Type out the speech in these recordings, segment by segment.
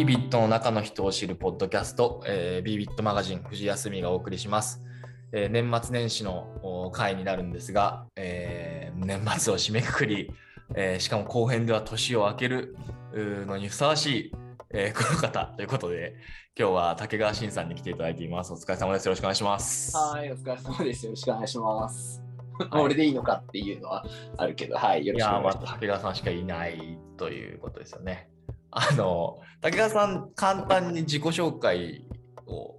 ビービットの中の人を知るポッドキャスト、えー、ビービットマガジン藤休みがお送りします。えー、年末年始の回になるんですが、えー、年末を締めくくり、えー、しかも後編では年を明けるのにふさわしい、えー、この方 ということで、今日は竹川慎さんに来ていただいています。お疲れ様です。よろしくお願いします。はい、お疲れ様です。よろしくお願いします。はい、俺でいいのかっていうのはあるけど、はい、よろしくお願いします。いや、まあ、竹川さんしかいないということですよね。あの、竹川さん、簡単に自己紹介を。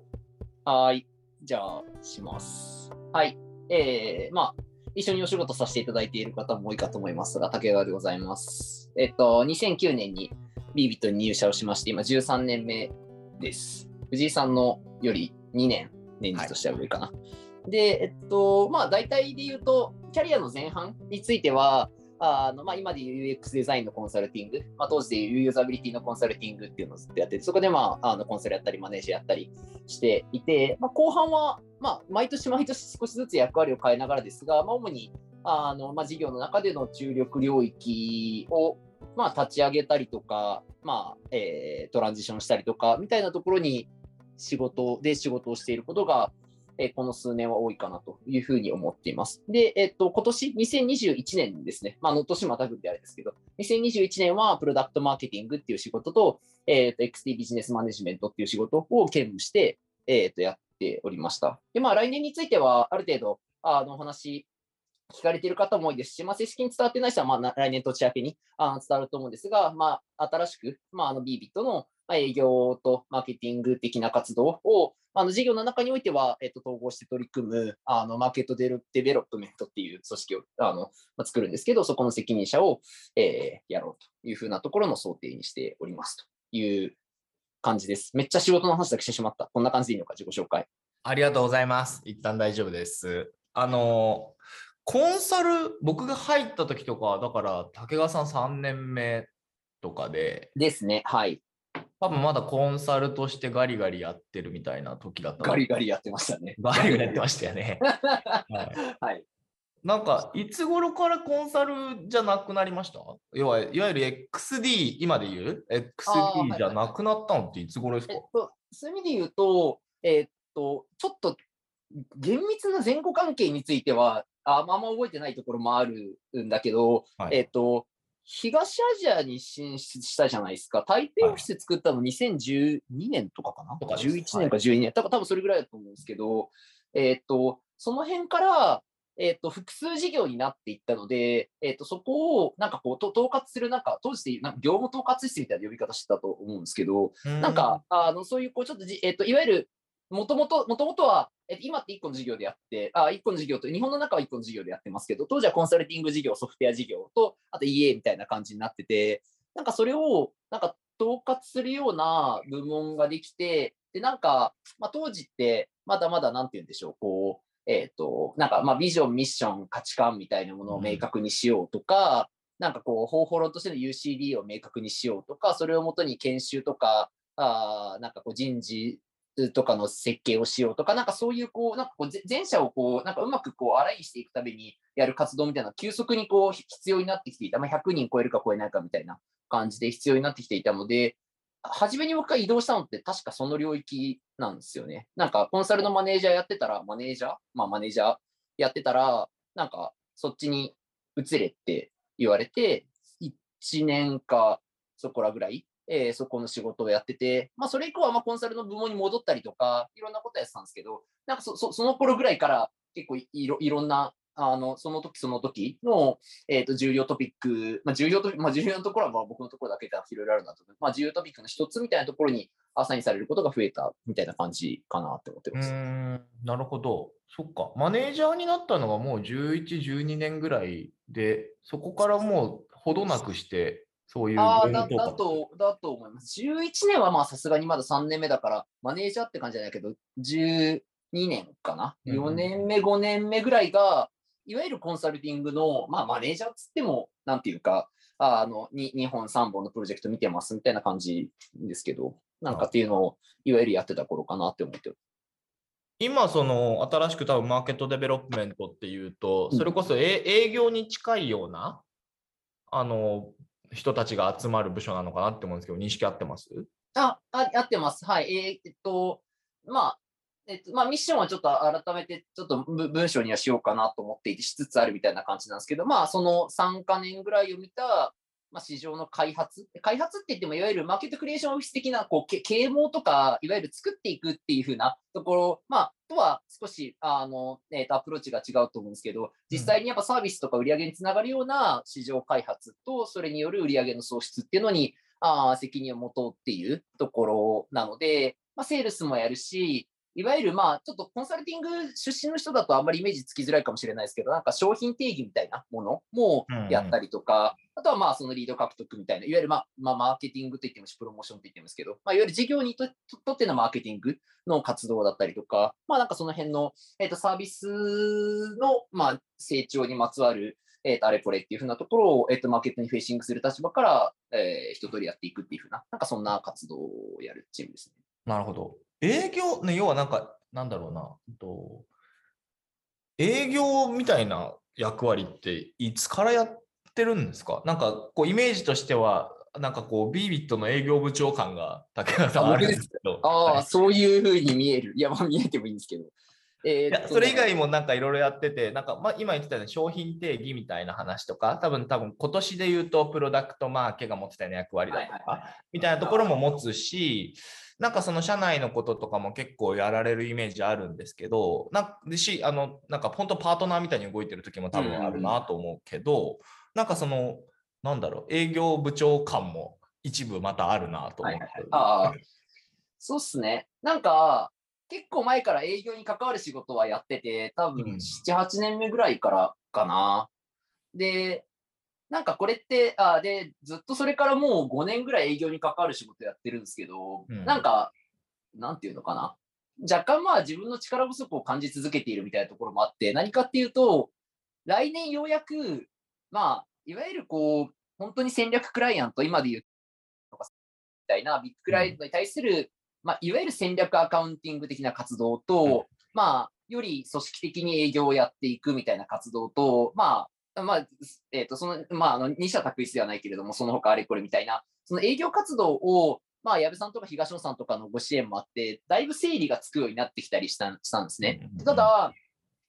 はい、じゃあ、します。はい、えー、まあ、一緒にお仕事させていただいている方も多いかと思いますが、竹川でございます。えっと、2009年にビービットに入社をしまして、今13年目です。藤井さんのより2年、年次としては上かな。はい、で、えっと、まあ、大体で言うと、キャリアの前半については、あのまあ、今でいう UX デザインのコンサルティング、まあ、当時でいうユーザビリティのコンサルティングっていうのをずっとやってて、そこで、まあ、あのコンサルやったり、マネージャーやったりしていて、まあ、後半は、まあ、毎年毎年少しずつ役割を変えながらですが、まあ、主にあの、まあ、事業の中での注力領域を、まあ、立ち上げたりとか、まあえー、トランジションしたりとかみたいなところに仕事で仕事をしていることがえこの数年は多いかなというふうに思っています。で、えっと、今年2021年ですね、まあ、の年またぐってあれですけど、2021年はプロダクトマーケティングっていう仕事と、えっと、XT ビジネスマネジメントっていう仕事を兼務して、えっと、やっておりました。で、まあ、来年については、ある程度、あの、お話、聞かれている方も多いですし、まあ、正式に伝わってない人は、まあ、来年年明けにあ伝わると思うんですが、まあ、新しく、まあ、あの beBit の営業とマーケティング的な活動を、あの事業の中においては、えっと、統合して取り組むあの Market Development っていう組織をあの、まあ、作るんですけど、そこの責任者を、えー、やろうというふうなところの想定にしておりますという感じです。めっちゃ仕事の話だけしてしまった。こんな感じでいいのか、自己紹介。ありがとうございます。一旦大丈夫です。あの、コンサル、僕が入った時とか、だから竹川さん3年目とかで。ですね、はい。多分まだコンサルとしてガリガリやってるみたいな時だった。ガリガリやってましたね。ガリガリやってましたよね。はい、はい。なんか、いつ頃からコンサルじゃなくなりました？要はいわゆる XD、今で言う ?XD じゃなくなったのっていつ頃ですか、はいはい、えっと、そういう意味で言うと、えー、っと、ちょっと厳密な前後関係については、あんま覚えてないところもあるんだけど、はい、えっと、東アジアに進出したじゃないですか。台北オフィス作ったの2012年とかかな、はい、?11 年か12年、多分多分それぐらいだと思うんですけど、えっ、と、その辺から、えっ、と、複数事業になっていったので、えっ、と、そこを、なんかこう、統括する、なんか、当時でなんか業務統括室みたいな呼び方してたと思うんですけど、ん。なんか、あの、そういう、こう、ちょっとえっ、と、いわゆる、もともと、もともとは、え今って1個の事業でやって、あ、1個の事業と、日本の中は1個の事業でやってますけど、当時はコンサルティング事業、ソフトウェア事業と、あと EA みたいな感じになってて、なんかそれを、なんか統括するような部門ができて、で、なんか、まあ、当時って、まだまだなんて言うんでしょう、こう、えっ、ー、と、なんか、まあ、ビジョン、ミッション、価値観みたいなものを明確にしようとか、うん、なんかこう、方法論としての UCD を明確にしようとか、それをもとに研修とか、あなんかこう人事とかの設計をしようとか、なんかそういうこう、なんかこう前者をこう、なんかうまくこう、洗いしていくためにやる活動みたいな、急速にこう、必要になってきていた。まあ、100人超えるか超えないかみたいな感じで必要になってきていたので、初めに僕が移動したのって確かその領域なんですよね。なんかコンサルのマネージャーやってたら、マネージャー？まあマネージャーやってたら、なんかそっちに移れって言われて、1年かそこらぐらいえー、そこの仕事をやってて、まあ、それ以降はまコンサルの部門に戻ったりとか、いろんなことやってたんですけど、なんかそそその頃ぐらいから結構いろいろんな、あのその時その時の、えーと、重要トピック、まあ、重要と、まあ、重要なところはまあ僕のところだけでいろいろあるなと、まあ、重要トピックの一つみたいなところにアサインされることが増えたみたいな感じかなって思ってます。なるほど。そっか。マネージャーになったのがもう11、12年ぐらいで、そこからもうほどなくしてそういうあだだと、だと思います。11年はまあさすがにまだ3年目だから、マネージャーって感じじゃないけど、12年かな？4年目、5年目ぐらいが、いわゆるコンサルティングの、まあマネージャーっつっても、なんていうか、あのに2本、3本のプロジェクト見てますみたいな感じですけど、なんかっていうのを、いわゆるやってた頃かなって思ってる。今、その新しく多分 Market Development っていうと、それこそ営業に近いような、あの人たちが集まる部署なのかなって思うんですけど、認識合ってます？あ、あ、やってます。はい。えー、っと、まあ、えっと、まあ、ミッションはちょっと改めて、ちょっと文章にはしようかなと思っていて、しつつあるみたいな感じなんですけど、まあ、その3か年ぐらいを見た、まあ、市場の開発？開発って言っても、いわゆるマーケットクリエーションオフィス的な、こう、啓蒙とか、いわゆる作っていくっていうふうなところ、まあ、とは少し、あの、えっ、ー、と、アプローチが違うと思うんですけど、実際にやっぱサービスとか売り上げにつながるような市場開発と、それによる売り上げの創出っていうのに、あ責任を持とうっていうところなので、まあ、セールスもやるし、いわゆるまあ、ちょっとコンサルティング出身の人だとあんまりイメージつきづらいかもしれないですけど、なんか商品定義みたいなものもやったりとか、うんうん、あとはまあそのリード獲得みたいな、いわゆるまあ、まあ、マーケティングと言ってもし、プロモーションと言ってますけど、まあ、いわゆる事業にとってのマーケティングの活動だったりとか、まあなんかその辺の、えー、とサービスのまあ成長にまつわる、えー、とあれこれっていうふうなところを、えー、とマーケットにフェーシングする立場から、えー、一通りやっていくっていうふうな、なんかそんな活動をやるチームですね。なるほど。営業、ね、要はなんかなんだろうな、と営業みたいな役割っていつからやってるんですか？なんかこうイメージとしては、なんかこう、ビービットの営業部長感が竹川さんあるんですけど。ああ、はい、そういうふうに見える。いや、まあ見えてもいいんですけど。えー、それ以外もなんかいろいろやってて、なんかまあ今言ってたように商品定義みたいな話とか、多分多分今年で言うとプロダクトマーケが持ってたような役割だとか、みたいなところも持つし、なんかその社内のこととかも結構やられるイメージあるんですけど、なでし、あの、なんか本当パートナーみたいに動いてる時も多分あるなと思うけど、うん、なんかその、なんだろう、営業部長感も一部またあるなと思って、はいはい、ああ、そうっすね。なんか、結構前から営業に関わる仕事はやってて、多分7、8年目ぐらいからかな。で、なんかこれって、あで、ずっとそれからもう5年ぐらい営業に関わる仕事やってるんですけど、うん、なんか、なんていうのかな。若干まあ自分の力不足を感じ続けているみたいなところもあって、何かっていうと、来年ようやく、まあ、いわゆるこう、本当に戦略クライアント、今で言うとか、みたいなビッグクライアントに対する、うん、まあ、いわゆる戦略アカウンティング的な活動と、うん、まあ、より組織的に営業をやっていくみたいな活動と、まあ、まあ、えっ、ー、と、その、まあ、あの、二者択一ではないけれども、その他あれこれみたいな、その営業活動を、まあ、矢部さんとか東野さんとかのご支援もあって、だいぶ整理がつくようになってきたりしたしたんですね。ただ、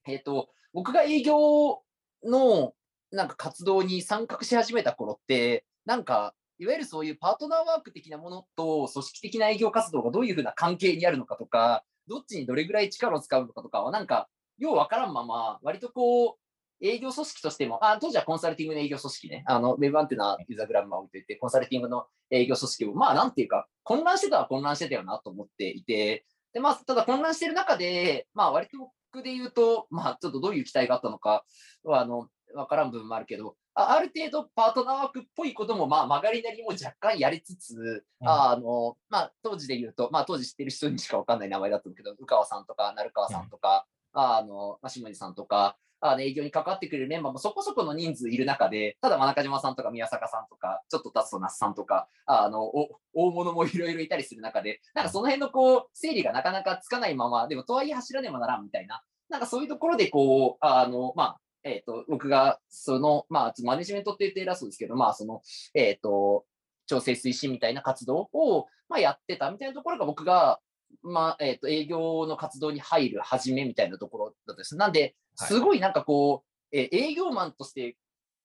えっ、ー、と、僕が営業の、なんか活動に参画し始めた頃って、なんか、いわゆるそういうパートナーワーク的なものと組織的な営業活動がどういうふうな関係にあるのかとか、どっちにどれぐらい力を使うのかとかは、なんか、ようわからんまま、割とこう、営業組織としても、あ当時はコンサルティングの営業組織ね、あの、ウェブアンテナユーザーグラムを置いといて、コンサルティングの営業組織も、まあ、なんていうか、混乱してたは混乱してたよなと思っていて、で、まあ、ただ混乱してる中で、まあ、割と僕で言うと、まあ、ちょっとどういう期待があったのかは、あの、わからん部分もあるけど、あある程度パートナーワークっぽいことも、まあ、曲がりなりも若干やりつつ、うん、あの、まあ、当時で言うと、まあ、当時知ってる人にしかわかんない名前だったんだけど、宇川さんとか、鳴川さんとか、うん、あの、まあ、下地さんとか、あの営業に関わってくれるメンバーもそこそこの人数いる中で、ただ真中島さんとか宮坂さんとか、ちょっと経つと那須さんとか、あの、大物もいろいろいたりする中で、なんかその辺のこう、整理がなかなかつかないまま、でもとはいえ走らねばならんみたいな、なんかそういうところでこう、あの、まあ、えっ、ー、と、僕が、その、まあ、マネジメントって言って偉そうですけど、まあ、その、えっ、ー、と、調整推進みたいな活動を、まあ、やってたみたいなところが僕が、まあ、えっ、ー、と、営業の活動に入る始めみたいなところだったです。なんで、すごいなんかこう、えー、営業マンとして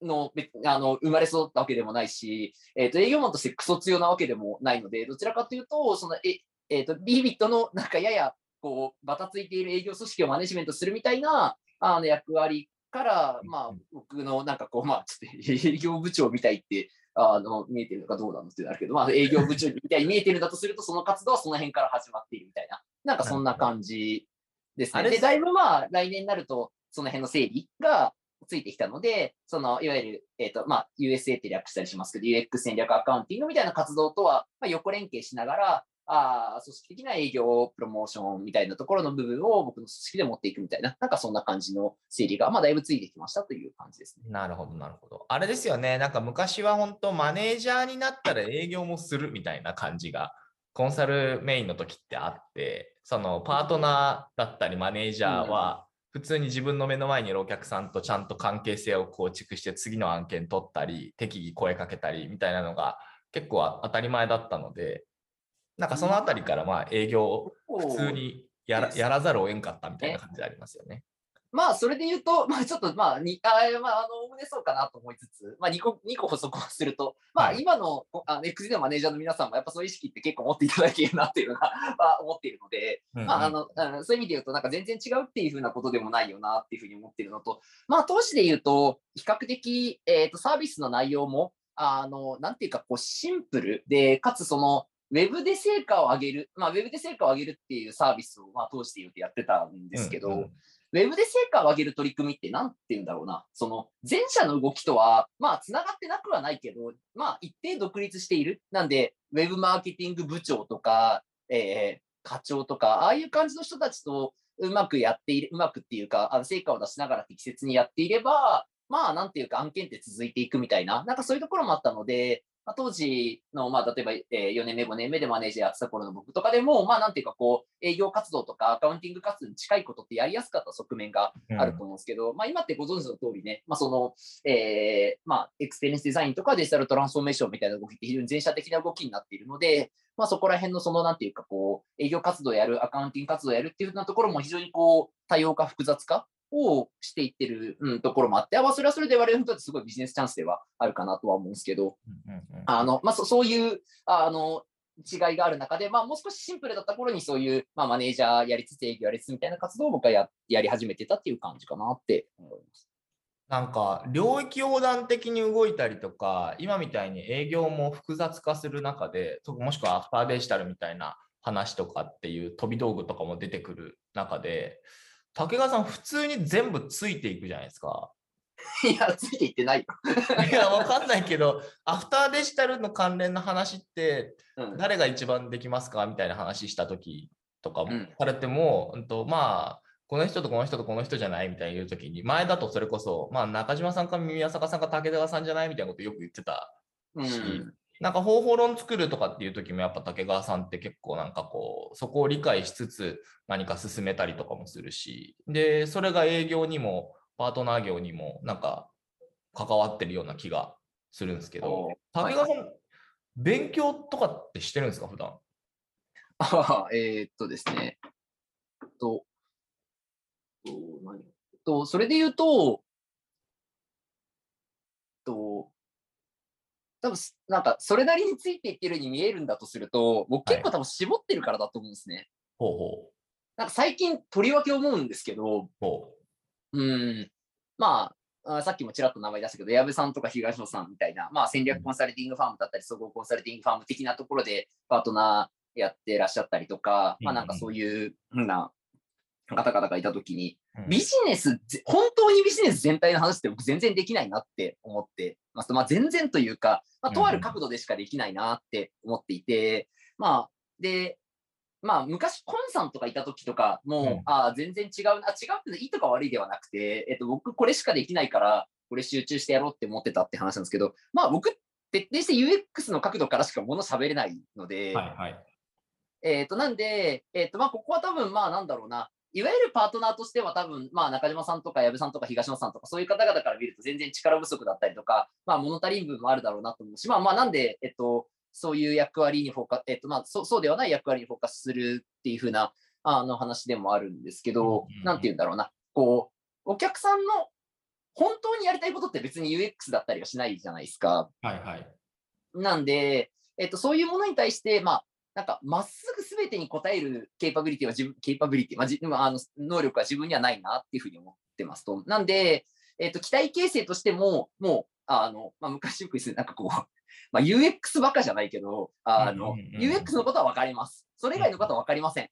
のあの生まれ育ったわけでもないし、えっ、ー、と、営業マンとしてクソ強なわけでもないので、どちらかというと、その、え、えっ、と、ビービットのなんかやや、こう、バタついている営業組織をマネジメントするみたいな、あの、役割から、まあ、僕のなんかこう、まあ、ちょっと 営業部長みたいってあの、見えてるのかどうなのってなるけど、まあ、営業部長みたいに見えてるんだとすると、その活動はその辺から始まっているみたいな、なんかそんな感じですね。で、だいぶまあ、来年になると、その辺の整理がついてきたので、その、いわゆる、えっ、ー、と、まあ、USA って略したりしますけど、UX 戦略アカウンティングみたいな活動とは、まあ、横連携しながら、あ組織的な営業、プロモーションみたいなところの部分を僕の組織で持っていくみたいな、なんかそんな感じの整理が、まあ、だいぶついてきましたという感じですね。なるほど、なるほど。あれですよね、なんか昔は本当、マネージャーになったら営業もするみたいな感じが、コンサルメインの時ってあって、そのパートナーだったりマネージャーは、普通に自分の目の前にいるお客さんとちゃんと関係性を構築して次の案件取ったり適宜声かけたりみたいなのが結構当たり前だったのでなんかそのあたりからまあ営業普通にやらやらざるを得んかったみたいな感じでありますよね。まあ、それで言うと、まあ、ちょっと、まあ、に、あまあ、あの、おおむねそうかなと思いつつ、まあ、2個、2個補足をすると、まあ、今の、あの、XG のマネージャーの皆さんも、やっぱそういう意識って結構持っていただけるなっていうのが、まあ、思っているので、うんうん、まあ、あの、そういう意味で言うと、なんか全然違うっていうふうなことでもないよなっていうふうに思っているのと、まあ、投資で言うと、比較的、えっ、ー、と、サービスの内容も、あの、なんていうか、こう、シンプルで、かつその、ウェブで成果を上げる、まあ、ウェブで成果を上げるっていうサービスを、まあ、通して言うとやってたんですけど、うんうんウェブで成果を上げる取り組みって何て言うんだろうな。その前者の動きとは、まあ、繋がってなくはないけど、まあ、一定独立している。なんで、ウェブマーケティング部長とか、えー、課長とか、ああいう感じの人たちとうまくやっている、うまくっていうか、あの成果を出しながら適切にやっていれば、まあ、なんていうか案件って続いていくみたいな、なんかそういうところもあったので、まあ、当時の、まあ、例えば、えー、4年目、5年目でマネージャーやってた頃の僕とかでも、まあ、なんていうか、こう、営業活動とかアカウンティング活動に近いことってやりやすかった側面があると思うんですけど、うん、まあ、今ってご存知の通りね、まあ、その、えー、まあ、エクスペリエンスデザインとかデジタルトランスフォーメーションみたいな動きって非常に全社的な動きになっているので、まあ、そこら辺のその、なんていうか、こう、営業活動やる、アカウンティング活動やるっていうようなところも非常にこう、多様化、複雑化をしていってる、うん、ところもあって、あそれはそれで我々にとってすごいビジネスチャンスではあるかなとは思うんですけど、あのまあ、そそういうあの違いがある中で、まあ、もう少しシンプルだった頃にそういう、まあ、マネージャーやりつつ営業やりつつみたいな活動を僕はややり始めてたっていう感じかなって思います。なんか領域横断的に動いたりとか今みたいに営業も複雑化する中でもしくはアフターデジタルみたいな話とかっていう飛び道具とかも出てくる中で竹川さん、普通に全部ついていくじゃないですか。いや、ついていってないよ。いや、わかんないけど、アフターデジタルの関連の話って、誰が一番できますか？みたいな話した時とかもされても、うん、とまあ、この人とこの人とこの人じゃないみたいに言う時に、前だとそれこそ、まあ、中島さんか宮坂さんか武田さんじゃないみたいなことよく言ってたし、うん、なんか方法論作るとかっていう時もやっぱ竹川さんって結構なんかこうそこを理解しつつ何か進めたりとかもするし。でそれが営業にもパートナー業にもなんか関わってるような気がするんですけど。竹川さん、はい、勉強とかってしてるんですか普段？あ あえー、っとですね。ととそれで言うとと多分なんかそれなりについていってるように見えるんだとすると、僕結構多分絞ってるからだと思うんですね。ほうほう。なんか最近とりわけ思うんですけど、う。ん、まあ、さっきもちらっと名前出したけど、矢部さんとか東野さんみたいな、まあ、戦略コンサルティングファームだったり、総合コンサルティングファーム的なところでパートナーやってらっしゃったりとか、まあなんかそういうふうな方々がいたときに、ビジネス、本当にビジネス全体の話って僕全然できないなって思ってます。まあ、全然というか、まあ、とある角度でしかできないなって思っていて、まあ、で、まあ、昔、コンさんとかいた時とかも、うん、ああ、全然違うな、違うっていいとか悪いではなくて、えっと、僕これしかできないから、これ集中してやろうって思ってたって話なんですけど、まあ、僕、徹底して UX の角度からしかもの喋れないので、はいはい、えっ、と、なんで、えっ、と、まあ、ここは多分、まあ、なんだろうな、いわゆるパートナーとしては多分、まあ、中島さんとか矢部さんとか東野さんとかそういう方々から見ると全然力不足だったりとか、まあ、物足りん部分もあるだろうなと思うし、まあ、まあ、なんで、えっと、そういう役割にフォーカス、えっと、まあ、そそうではない役割にフォーカスするっていうふうな、あの話でもあるんですけど、なんて言うんだろうな、こう、お客さんの本当にやりたいことって別に UX だったりはしないじゃないですか。はいはい。なんで、えっと、そういうものに対して、まあ、なんか、まっすぐ全てに答えるケーパビリティは自分、ケーパビリティ、まあ、じあの能力は自分にはないなっていうふうに思ってますと。なんで、えっ、ー、と、期待形成としても、もう、あの、まあ、昔よくですね、なんかこう、まあ、UX ばっかじゃないけど、あの、UX のことは分かります。それ以外のことは分かりません。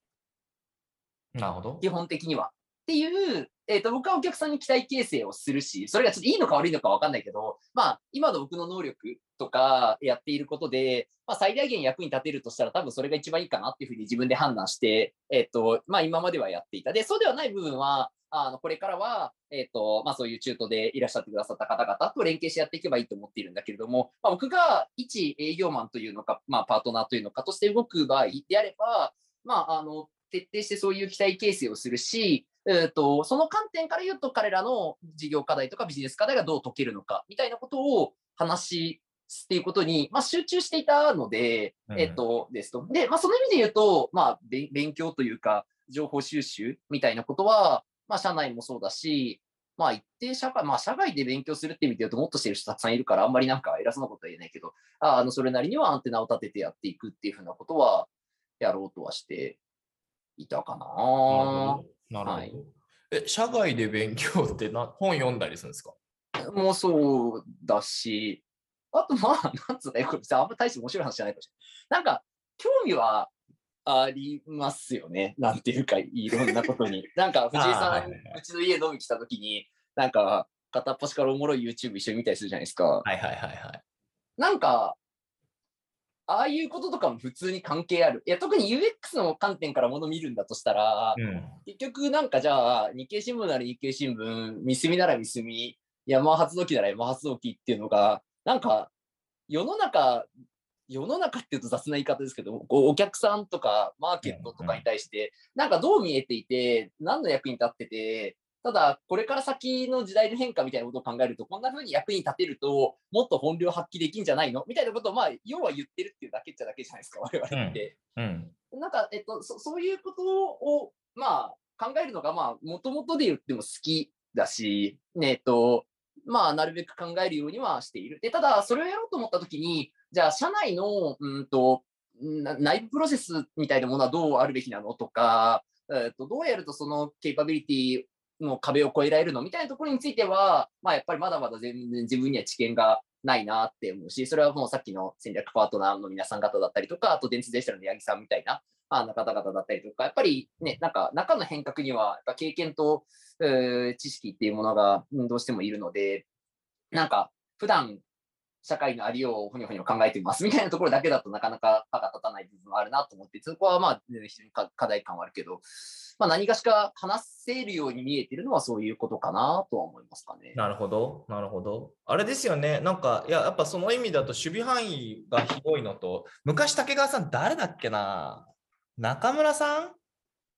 なるほど。基本的には。っていう、えっ、ー、と、僕はお客さんに期待形成をするし、それがちょっといいのか悪いのか分かんないけど、まあ、今の僕の能力とかやっていることで、まあ、最大限役に立てるとしたら多分それが一番いいかなっていうふうに自分で判断して、えっ、と、まあ今まではやっていた。で、そうではない部分は、あの、これからは、えっ、と、まあそういう中途でいらっしゃってくださった方々と連携してやっていけばいいと思っているんだけれども、まあ、僕が一営業マンというのか、まあパートナーというのかとして動く場合であれば、まあ、あの、徹底してそういう期待形成をするし、えーと、その観点から言うと彼らの事業課題とかビジネス課題がどう解けるのかみたいなことを話っていうことに、まあ、集中していたので、うん、えっと、ですと。で、まあ、その意味で言うと、まあ、勉強というか、情報収集みたいなことは、まあ、社内もそうだし、まあ、一定社会、まあ、社外で勉強するって意味で言うと、もっとしてる人たくさんいるから、あんまりなんか偉そうなことは言えないけど、あの、それなりにはアンテナを立ててやっていくっていうふうなことは、やろうとはしていたかな。なるほど。はい、え、社外で勉強ってな本読んだりするんですか？もうそうだし、あとまあ、なんつうの、これあんま大して面白い話じゃないかもしれない。なんか、興味はありますよね。なんていうか、いろんなことに。なんか、藤井さん、うちの家飲み来た時に、なんか、片っ端からおもろい YouTube 一緒に見たりするじゃないですか。はいはいはいはい。なんか、ああいうこととかも普通に関係ある。いや、特に UX の観点からもの見るんだとしたら、うん、結局なんかじゃあ、日経新聞なら日経新聞、三隅なら三隅、山発動機なら山発動機っていうのが、なんか、世の中、世の中っていうと雑な言い方ですけど、こうお客さんとかマーケットとかに対して、なんかどう見えていて、何の役に立ってて、ただ、これから先の時代の変化みたいなことを考えると、こんな風に役に立てると、もっと本領発揮できんじゃないの？みたいなことを、まあ、要は言ってるっていうだけっちゃだけじゃないですか、我々って。うん、うん、なんか、えっとそ、そういうことを、まあ、考えるのが、まあ、もともとで言っても好きだし、ね、えっと、まあ、なるべく考えるようにはしている。で、ただ、それをやろうと思ったときに、じゃあ、社内の、うんと、内部プロセスみたいなものはどうあるべきなのとか、えー、とどうやるとそのケイパビリティの壁を越えられるのみたいなところについては、まあ、やっぱりまだまだ全然自分には知見がないなって思うし、それはもうさっきの戦略パートナーの皆さん方だったりとか、あと電通デジタルの八木さんみたいなあの方々だったりとか、やっぱりね、なんか中の変革には経験と、知識っていうものがどうしてもいるので、なんか普段社会のありようをほにょほにょ考えていますみたいなところだけだとなかなか歯が立たない部分もあるなと思って、そこはまあ、非常に課題感はあるけど、まあ、何かしか話せるように見えてるのはそういうことかなとは思いますかね。なるほど、なるほど。あれですよね、なんか、いや、やっぱその意味だと守備範囲が広いのと、昔、竹川さん、誰だっけな？中村さん、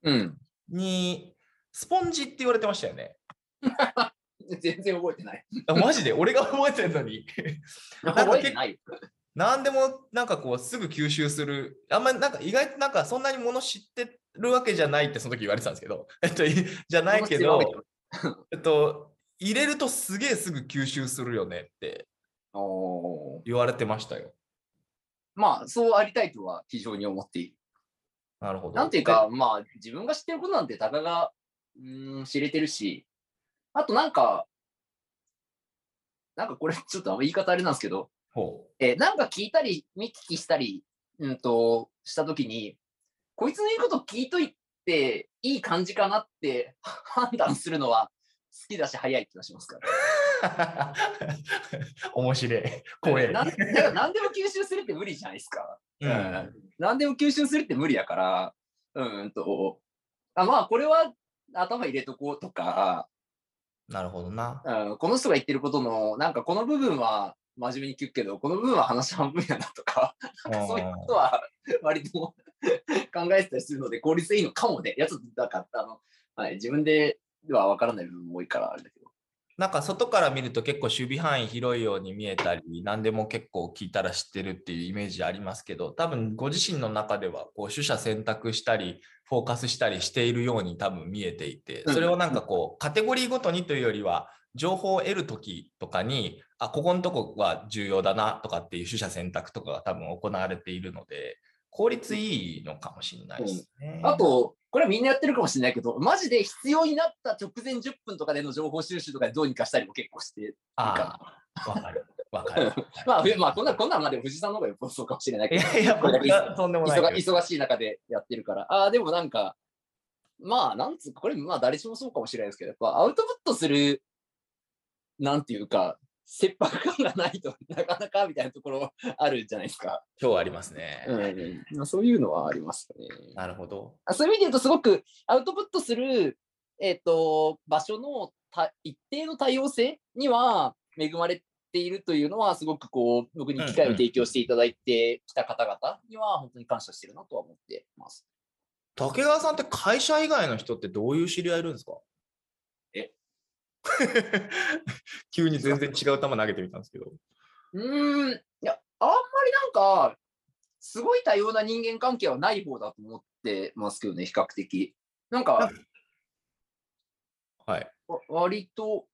うん、に、スポンジって言われてましたよね。全然覚えてない。マジで？俺が覚えてるのに。覚えてない。何でもなんかこうすぐ吸収する。あんまりなんか意外となんかそんなにもの知ってるわけじゃないってその時言われてたんですけど、えっと、じゃないけど、えっと、入れるとすげえすぐ吸収するよねって言われてましたよ。まあ、そうありたいとは非常に思っている。なるほど。なんていうか、まあ、自分が知ってることなんてたかがうん知れてるし、あとなんか、なんかこれちょっと言い方あれなんですけど、えー、なんか聞いたり、見聞きしたり、うんと、したときに、こいつの言うこと聞いといていい感じかなって判断するのは好きだし早い気がしますから。面白い。怖い。何でも吸収するって無理じゃないですか。うん。何でも吸収するって無理やから、うんと、あまあこれは頭入れとこうとか、なるほどな。うん、この人が言ってることの、なんかこの部分は真面目に聞くけど、この部分は話半分やなとか、なんかそういうことは割と 考えてたりするので、効率いいのかもね。やつだから、あの、はい、自分では分からない部分も多いからあれだけど。なんか外から見ると結構守備範囲広いように見えたり、何でも結構聞いたら知ってるっていうイメージありますけど、多分ご自身の中ではこう取捨選択したり、フォーカスしたりしているように多分見えていて、それをなんかこうカテゴリーごとにというよりは、情報を得るときとかに、あ、ここのとこは重要だなとかっていう取捨選択とかが多分行われているので、効率いいのかもしれないですね。うん、あと、これはみんなやってるかもしれないけど、マジで必要になった直前10分とかでの情報収集とかでどうにかしたりも結構してるかな。わかる。わかる。まあ、まあ、こんな、こんなんまで藤さんの方がよっぽどそうかもしれないけど、いやいや、これだけとんでもない忙しい中でやってるから。ああ、でもなんか、まあ、なんつうか、これ、まあ、誰しもそうかもしれないですけど、やっぱアウトプットする、なんていうか、切迫感がないとなかなかみたいなところあるじゃないですか。今日ありますね。うん、そういうのはありますね。なるほど。そういう意味で言うと、すごくアウトプットする、えっ、ー、と場所の一定の多様性には恵まれているというのは、すごくこう僕に機会を提供していただいてきた方々には、本当に感謝してるなとは思ってます。竹川さんって会社以外の人ってどういう知り合いいるんですか？急に全然違う球投げてみたんですけど。うん、いや、りなんか、すごい多様な人間関係はない方だと思ってますけどね、比較的。なんか、はい。割と、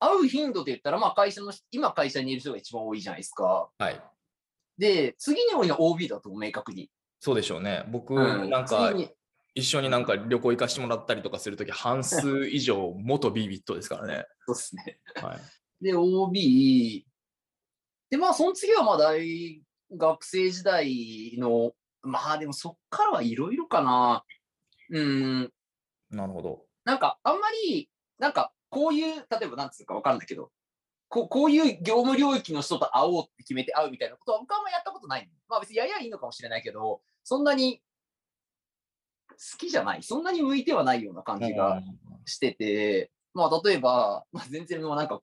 会う頻度で言ったら、まあ会社の、今会社にいる人が一番多いじゃないですか。はい。で、次に多いのは OB だと明確に。そうでしょうね。僕、うん、なんか、一緒になんか旅行行かしてもらったりとかするとき、半数以上元ビビットですからね。そうですね。はい、で、OB、で、まあ、その次はまあ大学生時代の、まあでもそっからはいろいろかな。うん。なるほど。なんか、あんまり、なんか、こういう、例えばなんつうかわかんないけど、ここういう業務領域の人と会おうって決めて会うみたいなことは僕はあんまやったことない。まあ別にややいいのかもしれないけど、そんなに好きじゃない、そんなに向いてはないような感じがしてて、まあ例えば、まあ、全然もうなんか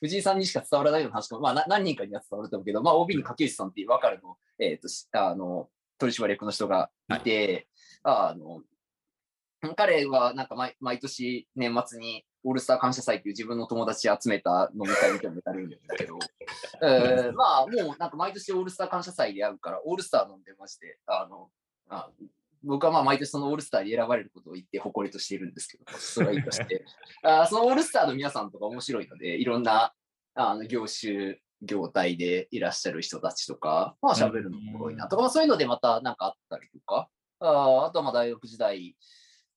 藤井さんにしか伝わらないような話かまあ何人かには伝わると思うけど、まあ OB に竹内さんっていう分かるの、えっ、ー、と、あの、取締役の人がいて、はい、あの、彼はなんか毎毎年年末にオールスター感謝祭っていう自分の友達集めた飲み会みたいなのやるんだけど、えー、まあもうなんか毎年オールスター感謝祭で会うから、オールスター飲んでまして、あの、あ僕はまあ毎年そのオールスターに選ばれることを言って誇りとしているんですけど、それはいいとして、あそのオールスターの皆さんとか面白いので、いろんなあの業種、業態でいらっしゃる人たちとか、まあ喋るのも多いなとか、まあ、そういうのでまたなんかあったりとか、ああとはまあ大学時代、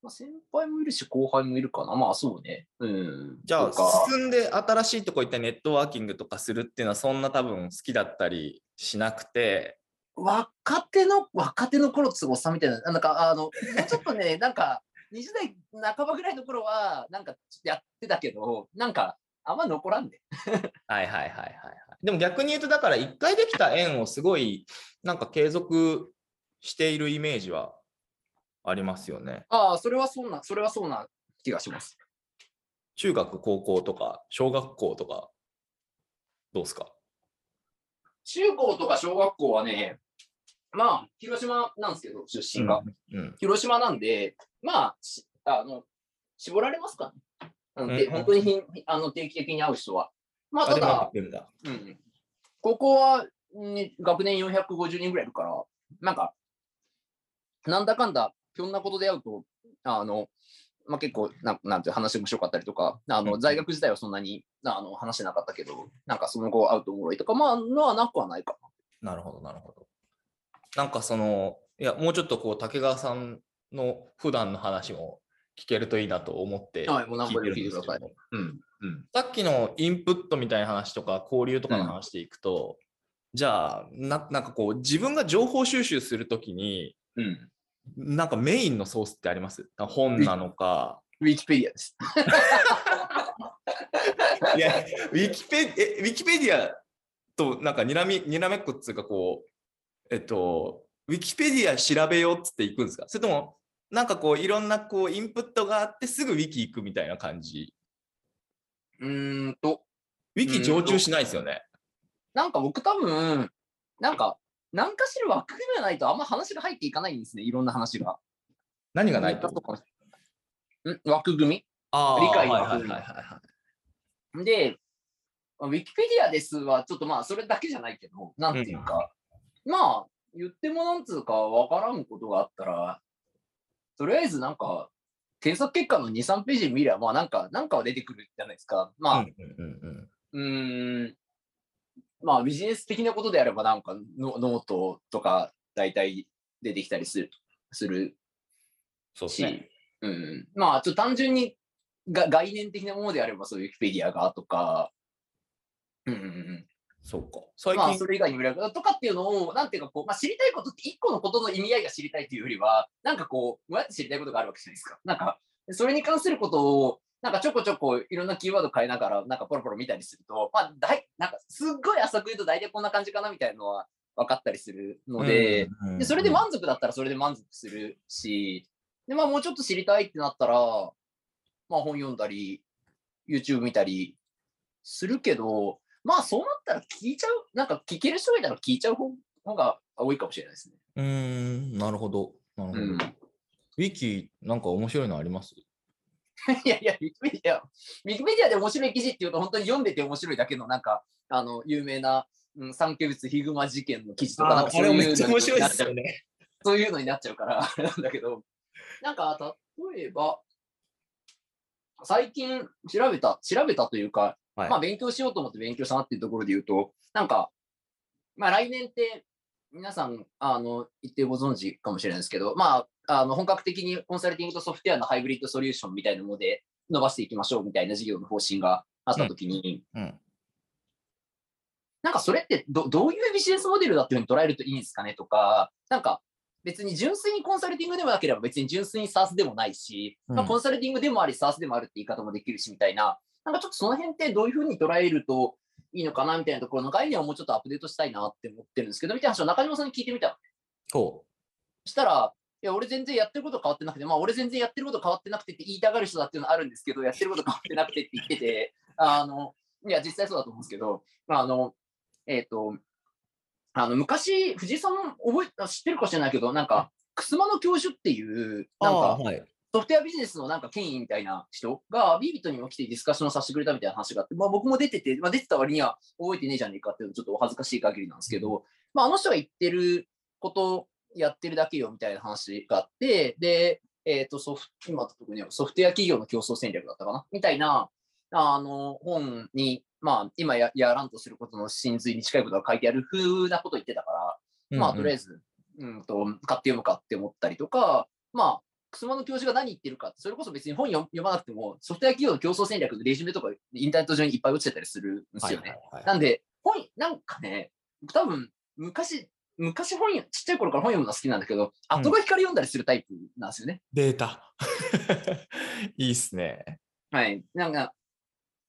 まあ、先輩もいるし、後輩もいるかな。まあそうね。うん。じゃあ、進んで新しいとこ行ったネットワーキングとかするっていうのは、そんな多分好きだったりしなくて。若手の、若手の頃ってすごいさみたいな。なんか、あの、ちょっとね、なんか、20代半ばぐらいの頃は、なんかやってたけど、なんか、あんま残らんで。はいはいはいはいはい。でも逆に言うと、だから一回できた縁をすごい、なんか継続しているイメージはありますよね。ああ、それはそうな、それはそうな気がします。中学、高校とか、小学校とか、どうですか？中高とか小学校はね、まあ、広島なんですけど、出身が。うんうん、広島なんで、まあ、あの、絞られますかね。うん、本当にあの定期的に会う人は。まあ、ただ、うん、ここは、ね、学年450人ぐらいいるから、なんか、なんだかんだひょんなことで会うと、あの、まあ、結構な、なんて話面白かったりとか、あの、在学時代はそんなにあの話してなかったけど、なんかその後会うとおもろいとか、まあ、のはなくはないかな。なるほど、なるほど。なんかその、いや、もうちょっとこう、竹川さんの普段の話も聞けるといいなと思ってはい、もう何聞いてください。うん。うん、さっきのインプットみたいな話とか、交流とかの話でいくと、うん、じゃあな、なんかこう、自分が情報収集するときに、うん、なんかメインのソースってあります？本なのか。ウィキペディアです。いや、ウィキペえウィキペディアとなんかにらみにらめっこっつうかこう、えっと、ウィキペディア調べようっつっていくんですか？それとも、なんかこういろんなこうインプットがあってすぐウィキ行くみたいな感じ？うんと。ウィキ常駐しないですよね。なんか僕多分、なんか何かしら枠組みがないとあんま話が入っていかないんですね、いろんな話が。何がないと？ん？枠組み？理解の枠組み。で、ウィキペディアですは、ちょっとまあ、それだけじゃないけど、なんていうか、うん、まあ、言ってもなんつうかわからんことがあったら、とりあえずなんか、検索結果の2、3ページ見れば、まあなんか、なんかは出てくるじゃないですか。まあ、うん、うん、まあビジネス的なことであればなんかノートとか大体出てきたりするするそうですね。うん、まあちょっと単純にが概念的なものであればそういうウィキペディアがとか、うんうんうん、そうか。最近まあそれ以外にもとかっていうのを、なんていうかこう、まあ、知りたいことって一個のことの意味合いが知りたいというよりは、なんかこう、どうやって知りたいことがあるわけじゃないですか。なんか、それに関することをなんかちょこちょこいろんなキーワード変えながら、なんかポロポロ見たりすると、まあ、だいなんかすっごい浅く言うと大体こんな感じかなみたいなのは分かったりするので、でそれで満足だったらそれで満足するし、で、まあもうちょっと知りたいってなったら、まあ本読んだり、YouTube 見たりするけど、まあそうなったら聞いちゃう、なんか聞ける人がいたら聞いちゃう方が多いかもしれないですね。うん、なるほど。なるほど。うん、ウィキ、なんか面白いのあります？いやいや、ウィキペディア、ウィキペディアで面白い記事っていうと、本当に読んでて面白いだけの、なんか、あの、有名なうん、産経物ヒグマ事件の記事とか、なんかそういうのになっちゃう、ね、そういうのになっちゃうから、あれなんだけど、なんか、例えば、最近調べた、調べたというか、はい、まあ勉強しようと思って勉強したなっていうところで言うと、なんか、まあ来年って皆さん、あの、言ってご存知かもしれないですけど、まあ、あの、本格的にコンサルティングとソフトウェアのハイブリッドソリューションみたいなもので伸ばしていきましょうみたいな事業の方針があったときに、うんうん、なんかそれってどどういうビジネスモデルだっていうふうに捉えるといいんですかねとか、なんか別に純粋にコンサルティングでもなければ別に純粋に SARS でもないし、うん、まあ、コンサルティングでもあり SARS でもあるって言い方もできるしみたいな、なんかちょっとその辺ってどういうふうに捉えるといいのかなみたいなところの概念をもうちょっとアップデートしたいなって思ってるんですけど、みたいな話を中島さんに聞いてみたそう。したら、いや、俺全然やってること変わってなくて、まあ、俺全然やってること変わってなくてって言いたがる人だっていうのはあるんですけど、やってること変わってなくてって言ってて、あの、いや、実際そうだと思うんですけど、まあ、あの、えっ、ー、と、あの、昔、藤井さんも覚え、知ってるかしれないけど、なんか、くすまの教授っていう、なんか、はい、ソフトウェアビジネスのなんか権威みたいな人が、ビービットにも来てディスカッションをさせてくれたみたいな話があって、まあ僕も出てて、まあ出てた割には覚えてねえじゃねえかっていうのちょっとお恥ずかしい限りなんですけど、まああの人が言ってることやってるだけよみたいな話があって、で、えっ、ー、と、ソフト、今特にソフトウェア企業の競争戦略だったかな？みたいな、あの、本に、まあ今ややらんとすることの真髄に近いことが書いてある風なこと言ってたから、まあとりあえず、うんと、買って読むかって思ったりとか、まあ、くすまの教授が何言ってるか、それこそ別に本読まなくても、ソフトウェア企業の競争戦略のレジュメとかインターネット上にいっぱい落ちてたりするんですよね。なんで、本、なんかね、多分昔、昔本、ちっちゃい頃から本読むの好きなんだけど、後書きから読んだりするタイプなんですよね。データ。いいっすね。はい。なんか、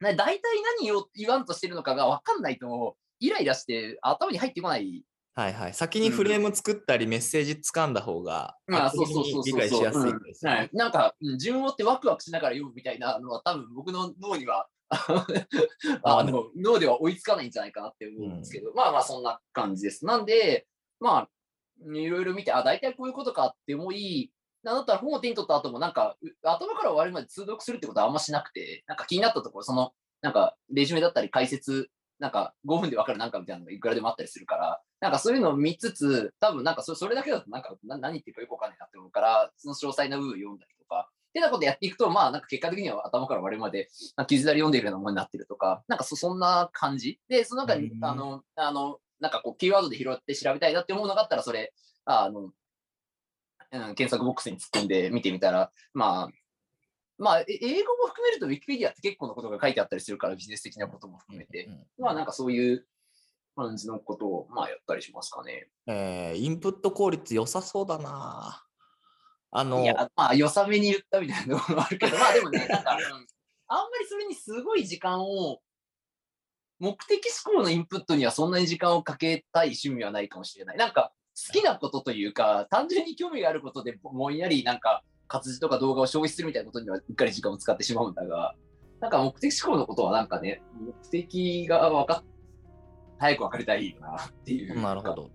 大体何を言わんとしてるのかが分かんないと、イライラして頭に入ってこないはいはい。先にフレーム作ったり、メッセージ掴んだ方が、まあ、そうそうそう理解しやすいです、はい。なんか、順を追ってワクワクしながら読むみたいなのは、多分僕の脳には あの脳では追いつかないんじゃないかなって思うんですけど、うん、まあまあそんな感じです。なんで、まあ、いろいろ見て、あ、大体こういうことかって思い、なんだったら本を手に取った後も、なんか、頭から終わりまで通読するってことはあんましなくて、なんか気になったところ、その、なんか、レジュメだったり解説なんか5分で分かるなんかみたいなのがいくらでもあったりするから、なんかそういうのを見つつ、多分なんかそれだけだとなんか何言ってるかよくわかんないなって思うから、その詳細な部分を読んだりとか、ってなことやっていくと、まあなんか結果的には頭から割れまで、傷だり読んでいるようなものになってるとか、なんかそそんな感じ。で、その中に、あの、あの、なんかこう、キーワードで拾って調べたいなって思うのがあったら、それ、あの、うん、検索ボックスに突っ込んで見てみたら、まあ、まあ、英語も含めると、ウィキペディアって結構なことが書いてあったりするから、ビジネス的なことも含めて、まあなんかそういう感じのことを、まあやったりしますかね。えー、インプット効率良さそうだなあのいや、まあ、良さめに言ったみたいなところもあるけど、まあでもね、なんか、あんまりそれにすごい時間を、目的思考のインプットにはそんなに時間をかけたい趣味はないかもしれない。なんか、好きなことというか、単純に興味があることでぼんやりなんか活字とか動画を消費するみたいなことにはうっかり時間を使ってしまうんだが、なんか目的思考のことはなんかね、目的が分かっ早く分かりたいなっていう。なるほど。